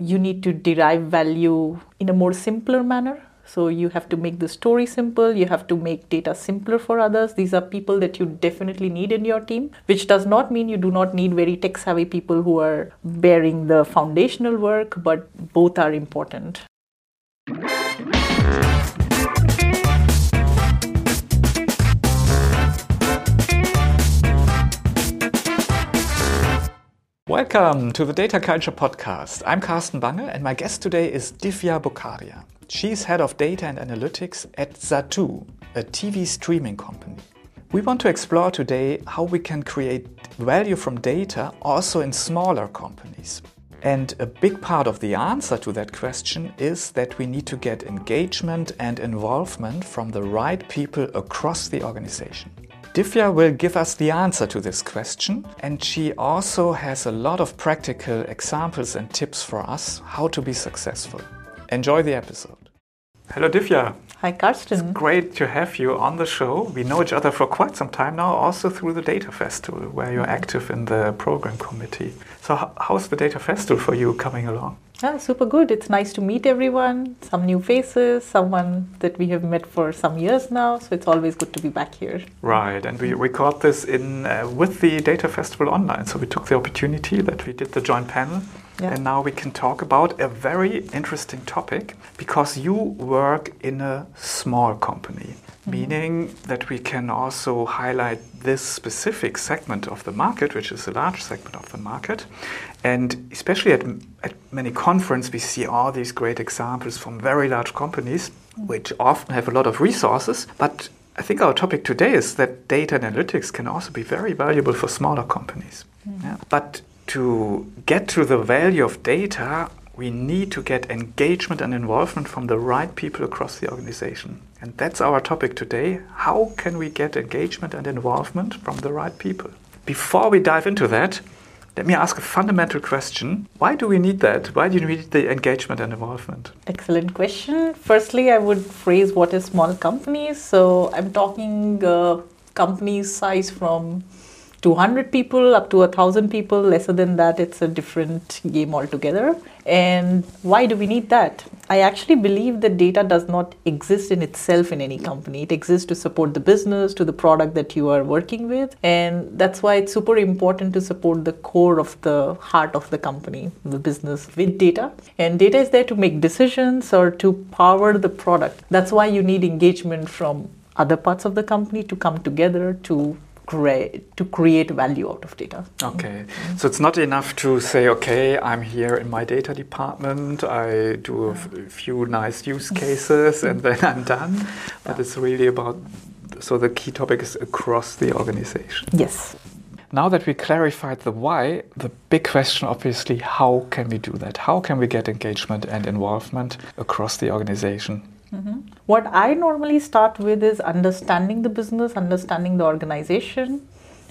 you need to derive value in a more simpler manner. So you have to make the story simple, you have to make data simpler for others. These are people that you definitely need in your team, which does not mean you do not need very tech savvy people who are bearing the foundational work, but both are important. Welcome to the Data Culture Podcast. I'm Carsten Bange, and my guest today is Divya Bokharia. She's head of data and analytics at Zattoo, a TV streaming company. We want to explore today how we can create value from data also in smaller companies. And a big part of the answer to that question is that we need to get engagement and involvement from the right people across the organization. Divya will give us the answer to this question, and she also has a lot of practical examples and tips for us how to be successful. Enjoy the episode. Hello, Divya. Hi, Carsten. It's great to have you on the show. We know each other for quite some time now, also through the Data Festival, where you're active in the program committee. So, how's the Data Festival for you coming along? Yeah, super good. It's nice to meet everyone, some new faces, someone that we have met for some years now. So it's always good to be back here. Right, and we record this in uh, with the Data Festival online. So we took the opportunity that we did the joint panel, yeah. and now we can talk about a very interesting topic because you work in a small company meaning that we can also highlight this specific segment of the market, which is a large segment of the market. And especially at, at many conferences, we see all these great examples from very large companies, which often have a lot of resources. But I think our topic today is that data analytics can also be very valuable for smaller companies. Mm. Yeah. But to get to the value of data, we need to get engagement and involvement from the right people across the organization. And that's our topic today. How can we get engagement and involvement from the right people? Before we dive into that, let me ask a fundamental question. Why do we need that? Why do we need the engagement and involvement? Excellent question. Firstly, I would phrase what is small companies. So I'm talking uh, companies size from 200 people up to 1000 people lesser than that it's a different game altogether. And why do we need that? I actually believe that data does not exist in itself in any company. It exists to support the business to the product that you are working with. And that's why it's super important to support the core of the heart of the company the business with data. And data is there to make decisions or to power the product. That's why you need engagement from other parts of the company to come together to create to create value out of data. Okay, mm-hmm. so it's not enough to say, okay, I'm here in my data department, I do a few nice use cases, and then I'm done. But yeah. it's really about so the key topic is across the organization. Yes. Now that we clarified the why, the big question obviously how can we do that? How can we get engagement and involvement across the organization? Mm-hmm. What I normally start with is understanding the business, understanding the organization,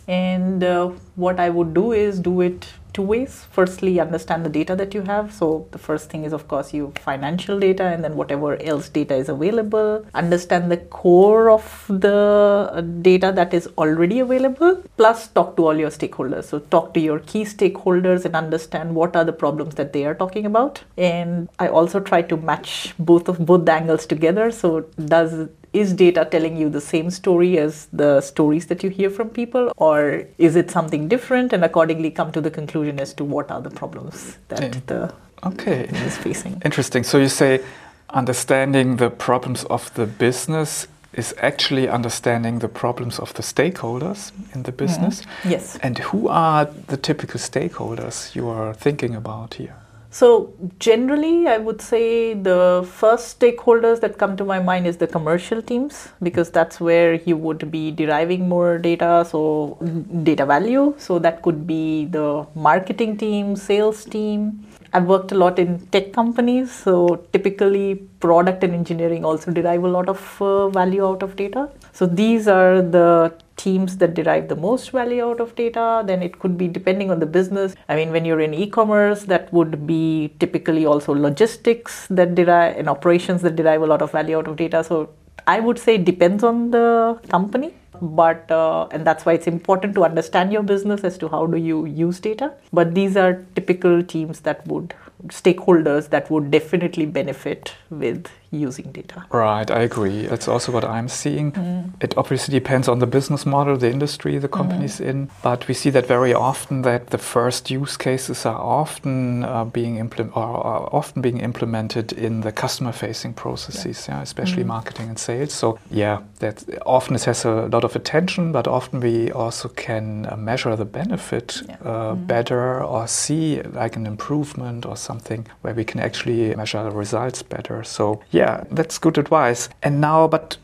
and uh, what I would do is do it two ways. Firstly, understand the data that you have. So, the first thing is, of course, you financial data, and then whatever else data is available. Understand the core of the uh, data that is already available, plus talk to all your stakeholders. So, talk to your key stakeholders and understand what are the problems that they are talking about. And I also try to match both of both the angles together. So, does is data telling you the same story as the stories that you hear from people or is it something different and accordingly come to the conclusion as to what are the problems that yeah. the okay. is facing? Interesting. So you say understanding the problems of the business is actually understanding the problems of the stakeholders in the business. Mm-hmm. yes. And who are the typical stakeholders you are thinking about here so generally, I would say the first stakeholders that come to my mind is the commercial teams because that's where you would be deriving more data, so mm, data value. So that could be the marketing team, sales team. I've worked a lot in tech companies, so typically product and engineering also derive a lot of uh, value out of data. So these are the teams that derive the most value out of data. Then it could be depending on the business. I mean when you're in e-commerce that would be typically also logistics that derive and operations that derive a lot of value out of data. So i would say it depends on the company but uh, and that's why it's important to understand your business as to how do you use data. But these are typical teams that would stakeholders that would definitely benefit with using data. Right, I agree. That's also what I'm seeing. Mm. It obviously depends on the business model, the industry the company's mm. in, but we see that very often that the first use cases are often uh, being implement are often being implemented in the customer-facing processes, yeah. yeah especially mm. marketing and sales. So yeah, that often it has a lot of attention, but often we also can uh, measure the benefit yeah. uh, mm. better or see like an improvement or something where we can actually measure the results better. So yeah yeah, that's good advice. And now, but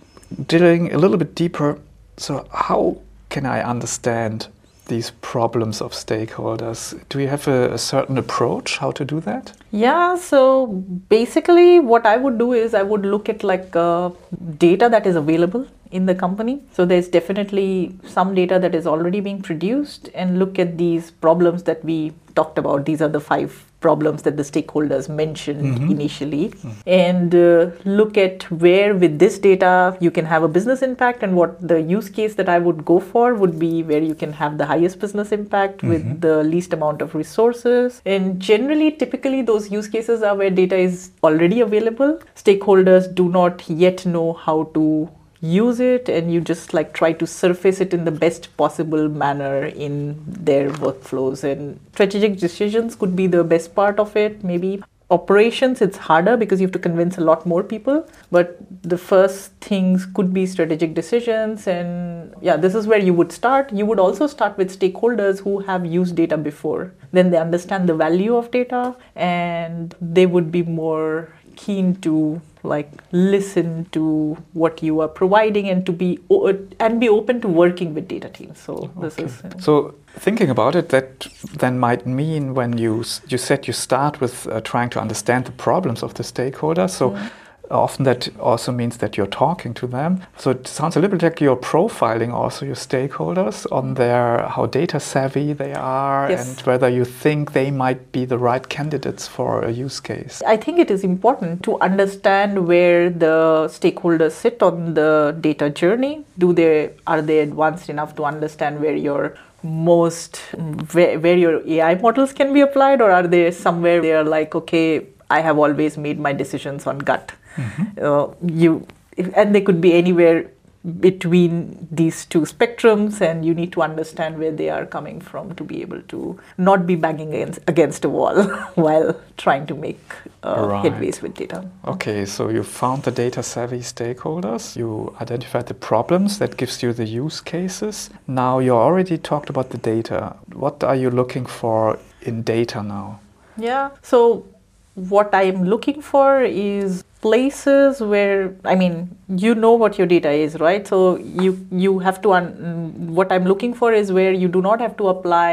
drilling a little bit deeper, so how can I understand these problems of stakeholders? Do you have a, a, certain approach how to do that? Yeah, so basically, what I would do is I would look at like uh, data that is available in the company. So there's definitely some data that is already being produced, and look at these problems that we talked about. These are the five problems that the stakeholders mentioned mm-hmm. initially mm-hmm. and uh, look at where with this data you can have a business impact and what the use case that I would go for would be where you can have the highest business impact mm-hmm. with the least amount of resources and generally typically those use cases are where data is already available stakeholders do not yet know how to use it and you just like try to surface it in the best possible manner in their workflows. And strategic decisions could be the best part of it. Maybe operations it's harder because you have to convince a lot more people. But the first things could be strategic decisions. And yeah this is where you would start. You would also start with stakeholders who have used data before. Then they understand the value of data and they would be more keen to like listen to what you are providing and to be and be open to working with data teams. So this okay. is so thinking about it that then might mean when you you said you start with uh, trying to understand the problems of the stakeholders so mm often that also means that you're talking to them. So it sounds a little bit like you're profiling also your stakeholders on their how data savvy they are yes. and whether you think they might be the right candidates for a use case. I think it is important to understand where the stakeholders sit on the data journey. Do they are they advanced enough to understand where your most where, where your AI models can be applied or are they somewhere they are like okay I have always made my decisions on gut Mm-hmm. Uh, you and they could be anywhere between these two spectrums and you need to understand where they are coming from to be able to not be banging against, against a wall while trying to make uh, right. headways with data. Okay so you found the data savvy stakeholders. You identified the problems that gives you the use cases. Now you already talked about the data. What are you looking for in data now? Yeah so what i am looking for is places where i mean you know what your data is right? So you you have to un- what i'm looking for is where you do not have to apply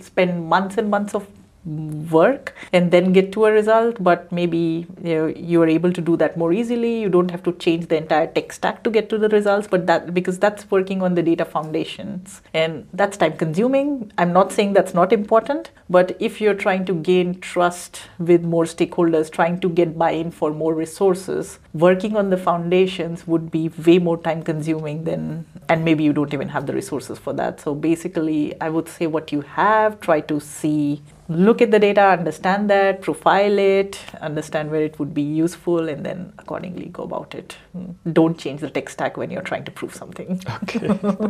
spend months and months of work and then get to a result but maybe you, know, you are able to do that more easily. You don't have to change the entire tech stack to get to the results but that because that's working on the data foundations. And that's time consuming. I'm not saying that's not important but if you're trying to gain trust with more stakeholders trying to get buy-in for more resources working on the foundations would be way more time consuming than and maybe you don't even have the resources for that. So basically i would say what you have try to see look at the data, understand that, profile it, understand where it would be useful, and then accordingly go about it. Hmm. Don't change the tech stack when you're trying to prove something. Okay.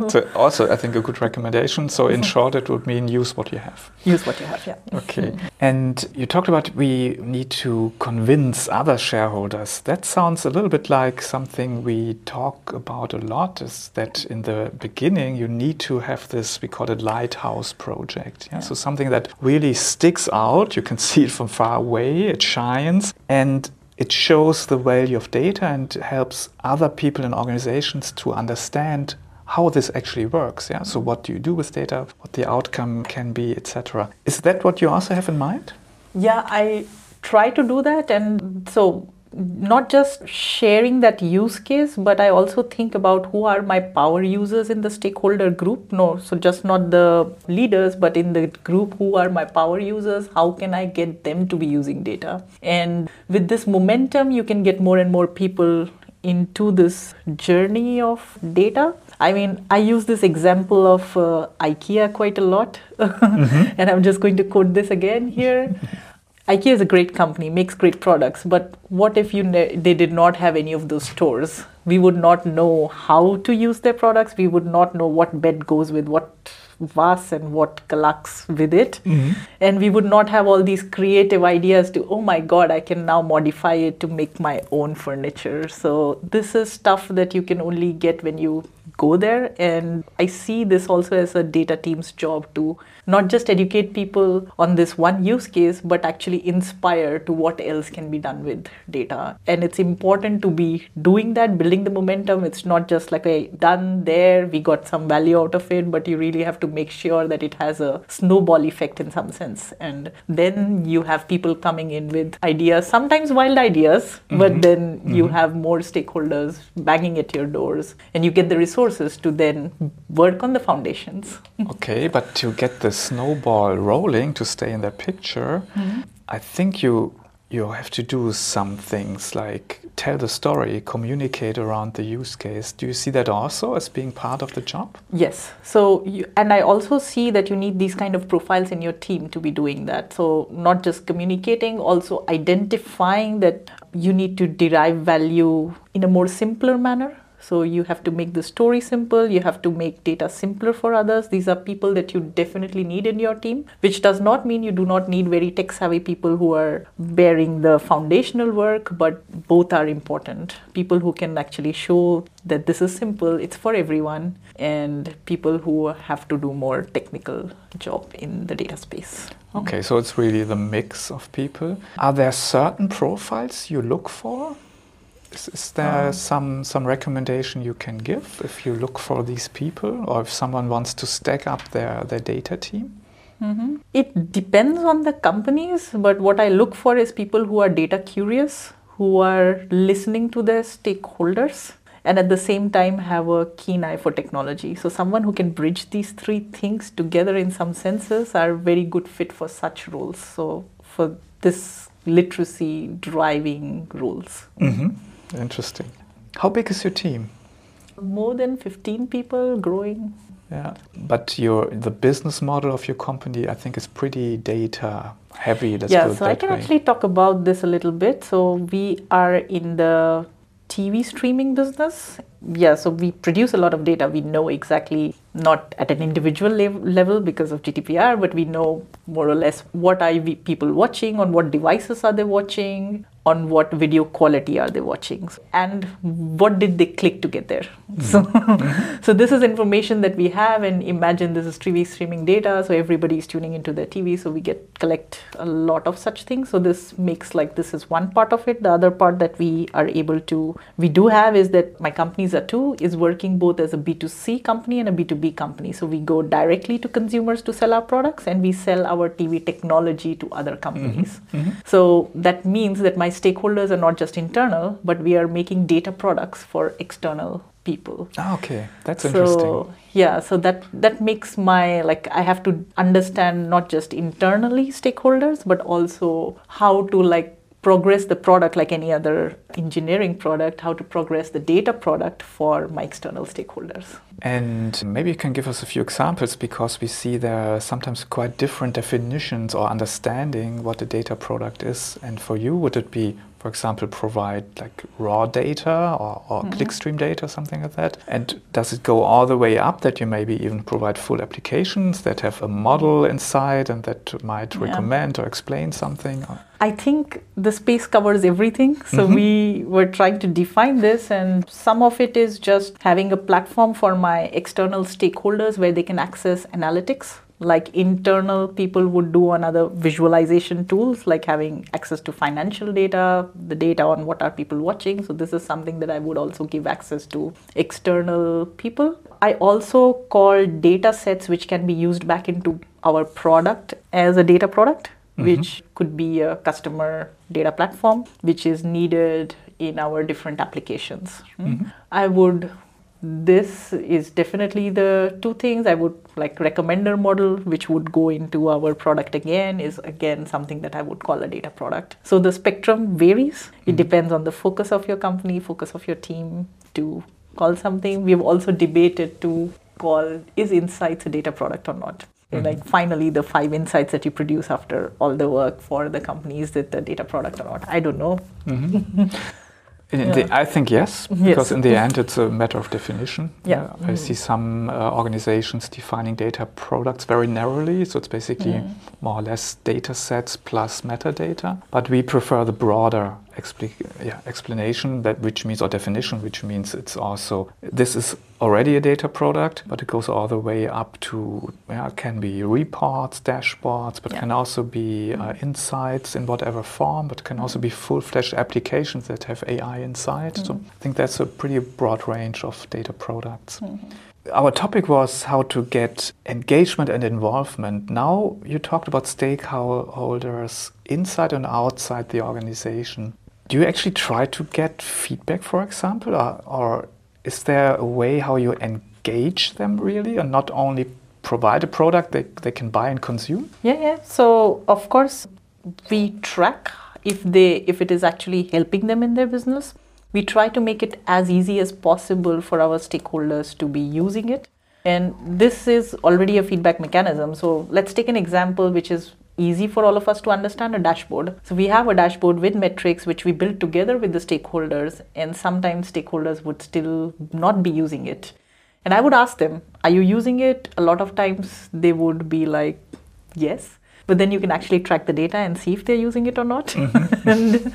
so also, I think a good recommendation. So in short, it would mean use what you have. Use what you have, yeah. Okay. and you talked about we need to convince other shareholders. That sounds a little bit like something we talk about a lot. Is that in the beginning you need to have this we call it lighthouse project. Yeah? yeah. So something that really sticks out. You can see it from far away, it shines, and it shows the value of data and helps other people and organizations to understand how this actually works. Yeah. So what do you do with data? What the outcome can be, etc. Is that what you also have in mind? Yeah, I try to do that, and so not just sharing that use case, but I also think about who are my power users in the stakeholder group. No, so just not the leaders, but in the group, who are my power users? How can I get them to be using data? And with this momentum, you can get more and more people into this journey of data. I mean, I use this example of uh, IKEA quite a lot, mm-hmm. and I'm just going to quote this again here. IKEA is a great company, makes great products, but what if you ne- they did not have any of those stores? We would not know how to use their products. We would not know what bed goes with what vase and what Kallax with it. Mm-hmm. And we would not have all these creative ideas to, oh my God, I can now modify it to make my own furniture. So this is stuff that you can only get when you go there. And I see this also as a data team's job to not just educate people on this one use case, but actually inspire to what else can be done with data. And it's important to be doing that, building the momentum. It's not just like a done there, we got some value out of it, but you really have to make sure that it has a snowball effect in some sense. And then you have people coming in with ideas, sometimes wild ideas, mm-hmm. but then mm-hmm. you have more stakeholders banging at your doors and you get the resources to then work on the foundations. okay, but to get the snowball rolling, to stay in that picture, mm-hmm. I think you you have to do some things like tell the story, communicate around the use case. Do you see that also as being part of the job? Yes. So, you, and I also see that you need these kind of profiles in your team to be doing that. So, not just communicating, also identifying that you need to derive value in a more simpler manner so you have to make the story simple, you have to make data simpler for others. These are people that you definitely need in your team, which does not mean you do not need very tech savvy people who are bearing the foundational work, but both are important. People who can actually show that this is simple, it's for everyone, and people who have to do more technical job in the data space. Okay, so it's really the mix of people. Are there certain profiles you look for? Is, is there um, some some recommendation you can give if you look for these people, or if someone wants to stack up their their data team? Mm-hmm. It depends on the companies, but what I look for is people who are data curious, who are listening to their stakeholders, and at the same time have a keen eye for technology. So someone who can bridge these three things together in some senses are very good fit for such roles. So for this literacy driving roles. Mm-hmm. Interesting. How big is your team? More than 15 people growing. Yeah, but your the business model of your company, I think, is pretty data heavy. Let's yeah, so I can way. actually talk about this a little bit. So we are in the TV streaming business. Yeah, so we produce a lot of data. We know exactly not at an individual level because of GDPR, but we know more or less what are people watching, on what devices are they watching, on what video quality are they watching and what did they click to get there mm-hmm. so mm-hmm. so this is information that we have and imagine this is tv streaming data so everybody is tuning into their tv so we get collect a lot of such things so this makes like this is one part of it the other part that we are able to we do have is that my company Zattoo is working both as a b2c company and a b2b company so we go directly to consumers to sell our products and we sell our tv technology to other companies mm-hmm. Mm-hmm. so that means that my stakeholders are not just internal, but we are making data products for external people. Oh, okay, that's so, interesting. Yeah, so that that makes my like I have to understand not just internally stakeholders, but also how to like progress the product like any other engineering product, how to progress the data product for my external stakeholders. And maybe you can give us a few examples because we see there are sometimes quite different definitions or understanding what a data product is. And for you, would it be for example, provide like raw data or, or mm-hmm. clickstream data, or something like that? And does it go all the way up that you maybe even provide full applications that have a model inside and that might yeah. recommend or explain something? I think the space covers everything. So mm-hmm. we were trying to define this, and some of it is just having a platform for my external stakeholders where they can access analytics like internal people would do on other visualization tools like having access to financial data the data on what are people watching so this is something that i would also give access to external people i also call data sets which can be used back into our product as a data product mm-hmm. which could be a customer data platform which is needed in our different applications mm-hmm. i would this is definitely the two things i would like recommender model which would go into our product again is again something that i would call a data product so the spectrum varies it mm-hmm. depends on the focus of your company focus of your team to call something we've also debated to call is insights a data product or not Mm-hmm. Like finally, the five insights that you produce after all the work for the company is it the data product or not? I don't know. Mm-hmm. Yeah. The, I think yes, because yes. in the end it's a matter of definition. Yeah, uh, mm. I see some uh, organizations defining data products very narrowly, so it's basically mm. more or less data sets plus metadata. But we prefer the broader expli- yeah, explanation that which means or definition which means it's also this is already a data product but it goes all the way up to yeah, can be reports dashboards but yeah. can also be uh, insights in whatever form but can also be full-fledged applications that have ai inside mm-hmm. so i think that's a pretty broad range of data products mm-hmm our topic was how to get engagement and involvement. Now you talked about stakeholders inside and outside the organization do you actually try to get feedback, for example, or, or is there a way how you engage them really, and not only provide a product they, they can buy and consume? Yeah, yeah. So of course we track if they if it is actually helping them in their business. We try to make it as easy as possible for our stakeholders to be using it. And this is already a feedback mechanism. So let's take an example which is easy for all of us to understand a dashboard. So we have a dashboard with metrics which we build together with the stakeholders, and sometimes stakeholders would still not be using it. And I would ask them, Are you using it? A lot of times they would be like, Yes but then you can actually track the data and see if they're using it or not. Mm-hmm. and,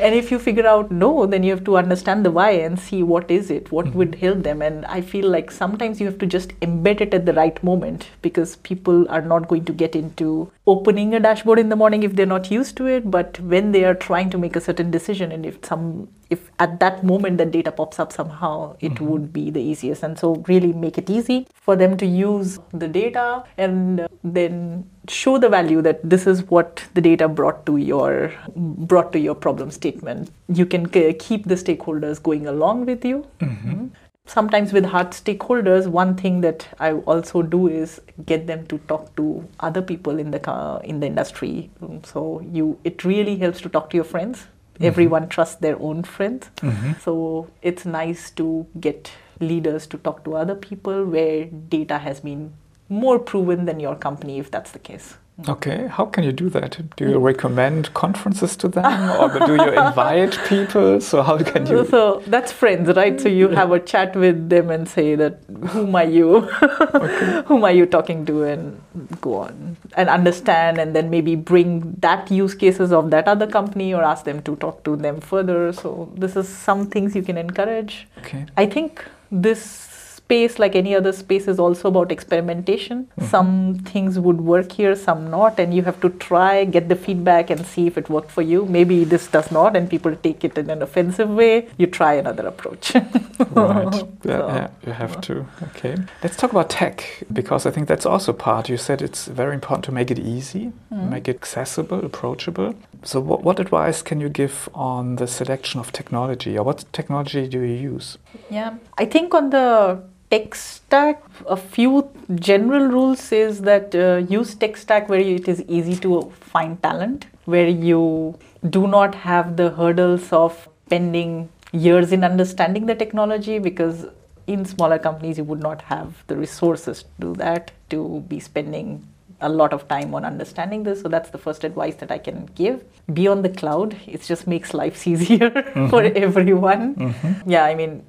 and if you figure out no, then you have to understand the why and see what is it, what mm-hmm. would help them. And I feel like sometimes you have to just embed it at the right moment because people are not going to get into opening a dashboard in the morning if they're not used to it. But when they are trying to make a certain decision, and if some if at that moment that data pops up somehow, it mm-hmm. would be the easiest. And so really make it easy for them to use the data and then show the value that this is what the data brought to your brought to your problem statement you can keep the stakeholders going along with you mm-hmm. sometimes with hard stakeholders one thing that i also do is get them to talk to other people in the in the industry so you it really helps to talk to your friends mm-hmm. Everyone trusts their own friends mm-hmm. so it's nice to get leaders to talk to other people where data has been more proven than your company if that's the case. Okay, how can you do that? Do you mm. recommend conferences to them or do you invite people? So how can you So that's friends, right? So you have a chat with them and say that whom are you? okay. whom are you talking to and go on and understand and then maybe bring that use cases of that other company or ask them to talk to them further. So this is some things you can encourage. Okay. I think this space, like any other space, is also about experimentation. Mm-hmm. Some things would work here, some not, and you have to try, get the feedback, and see if it worked for you. Maybe this does not, and people take it in an offensive way. You try another approach. right. Yeah, so, yeah, you have to. Okay. Let's talk about tech because I think that's also part. You said it's very important to make it easy, mm-hmm. make it accessible, approachable. So, what, what advice can you give on the selection of technology, or what technology do you use? Yeah, I think on the tech stack, a few general rules is that uh, use tech stack where it is easy to find talent, where you do not have the hurdles of spending years in understanding the technology because in smaller companies you would not have the resources to do that to be spending a lot of time on understanding this so that's the first advice that i can give be on the cloud it just makes life easier mm-hmm. for everyone mm-hmm. yeah i mean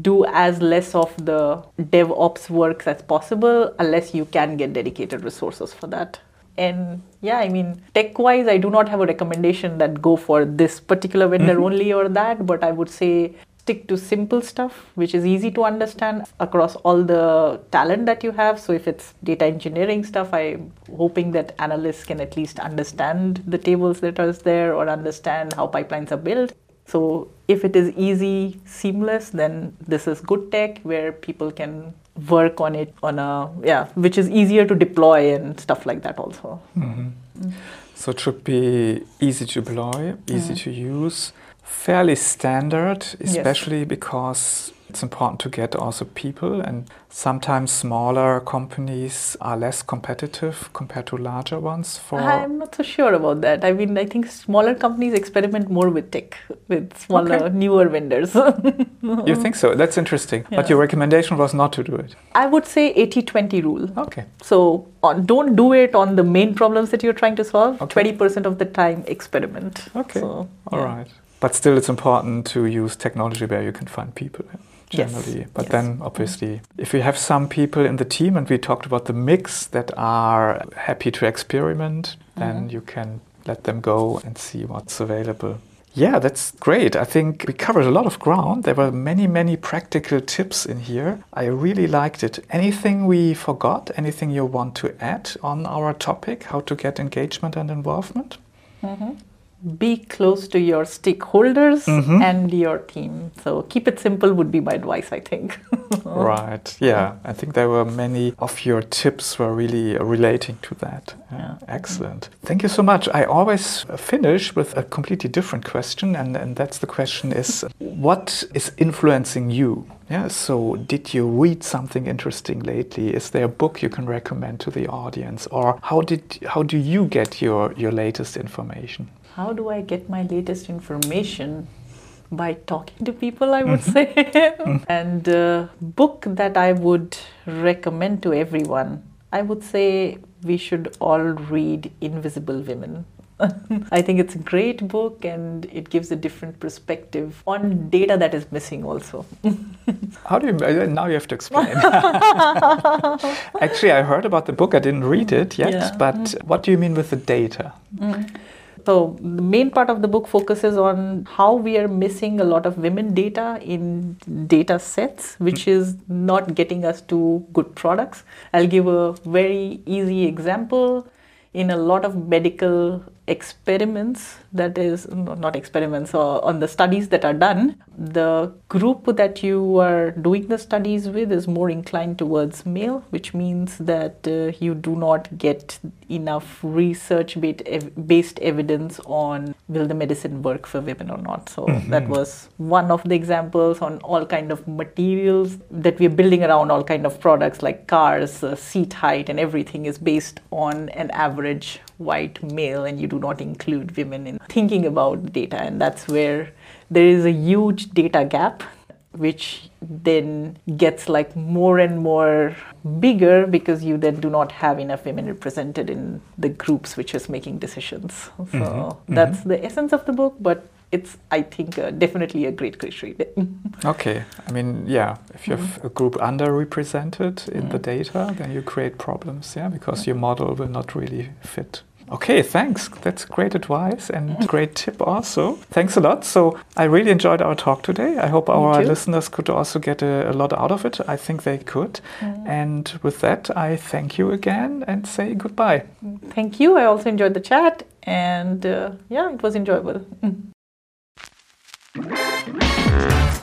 do as less of the DevOps works as possible unless you can get dedicated resources for that. And yeah, I mean, tech wise, I do not have a recommendation that go for this particular vendor mm-hmm. only or that, but I would say stick to simple stuff, which is easy to understand across all the talent that you have. So if it's data engineering stuff, I'm hoping that analysts can at least understand the tables that are there or understand how pipelines are built. So if it is easy, seamless, then this is good tech where people can work on it on a yeah, which is easier to deploy and stuff like that also. Mm-hmm. Mm. So it should be easy to deploy, easy mm. to use, fairly standard, especially yes. because It's important to get also people, and sometimes smaller companies are less competitive compared to larger ones. For I'm not so sure about that. I mean, I think smaller companies experiment more with tech, with smaller, okay. newer vendors. you think so? That's interesting. Yeah. But your recommendation was not to do it. I would say 80 20 rule. Okay. So on, don't do it on the main problems that you're trying to solve. Okay. 20% of the time, experiment. Okay. So, All yeah. right. But still, it's important to use technology where you can find people generally. Yes. But yes. then, obviously, if you have some people in the team, and we talked about the mix that are happy to experiment, then mm-hmm. you can let them go and see what's available. Yeah, that's great. I think we covered a lot of ground. There were many, many practical tips in here. I really liked it. Anything we forgot? Anything you want to add on our topic, how to get engagement and involvement? Mm-hmm be close to your stakeholders mm-hmm. and your team. So keep it simple would be my advice, I think. right. Yeah. I think there were many of your tips were really relating to that. Yeah. Excellent. Thank you so much. I always finish with a completely different question, and, and that's the question is what is influencing you? Yeah, so did you read something interesting lately? Is there a book you can recommend to the audience? Or how did how do you get your, your latest information? How do I get my latest information? By talking to people, I would mm-hmm. say. Mm-hmm. and uh, book that I would recommend to everyone, I would say we should all read Invisible Women. I think it's a great book and it gives a different perspective on data that is missing also. How do you uh, now you have to explain? Actually, I heard about the book, I didn't read it yet, yeah. but mm. what do you mean with the data? Mm. So, the main part of the book focuses on how we are missing a lot of women data in data sets, which is not getting us to good products. I'll give a very easy example. In a lot of medical experiments that is not experiments or on the studies that are done the group that you are doing the studies with is more inclined towards male which means that uh, you do not get enough research based evidence on will the medicine work for women or not so mm-hmm. that was one of the examples on all kind of materials that we're building around all kind of products like cars uh, seat height and everything is based on an average white male and you do not include women in thinking about data. And that's where there is a huge data gap which then gets like more and more bigger because you then do not have enough women represented in the groups which is making decisions so mm-hmm. that's mm-hmm. the essence of the book but it's i think uh, definitely a great great read okay i mean yeah if you have mm-hmm. a group underrepresented in the mm-hmm. data then you create problems yeah because your model will not really fit Okay, thanks. That's great advice and great tip also. Thanks a lot. So I really enjoyed our talk today. I hope our listeners could also get a, a, lot out of it. I think they could. Mm. And with that, I thank you again and say goodbye. Thank you. I also enjoyed the chat and uh, yeah, it was enjoyable.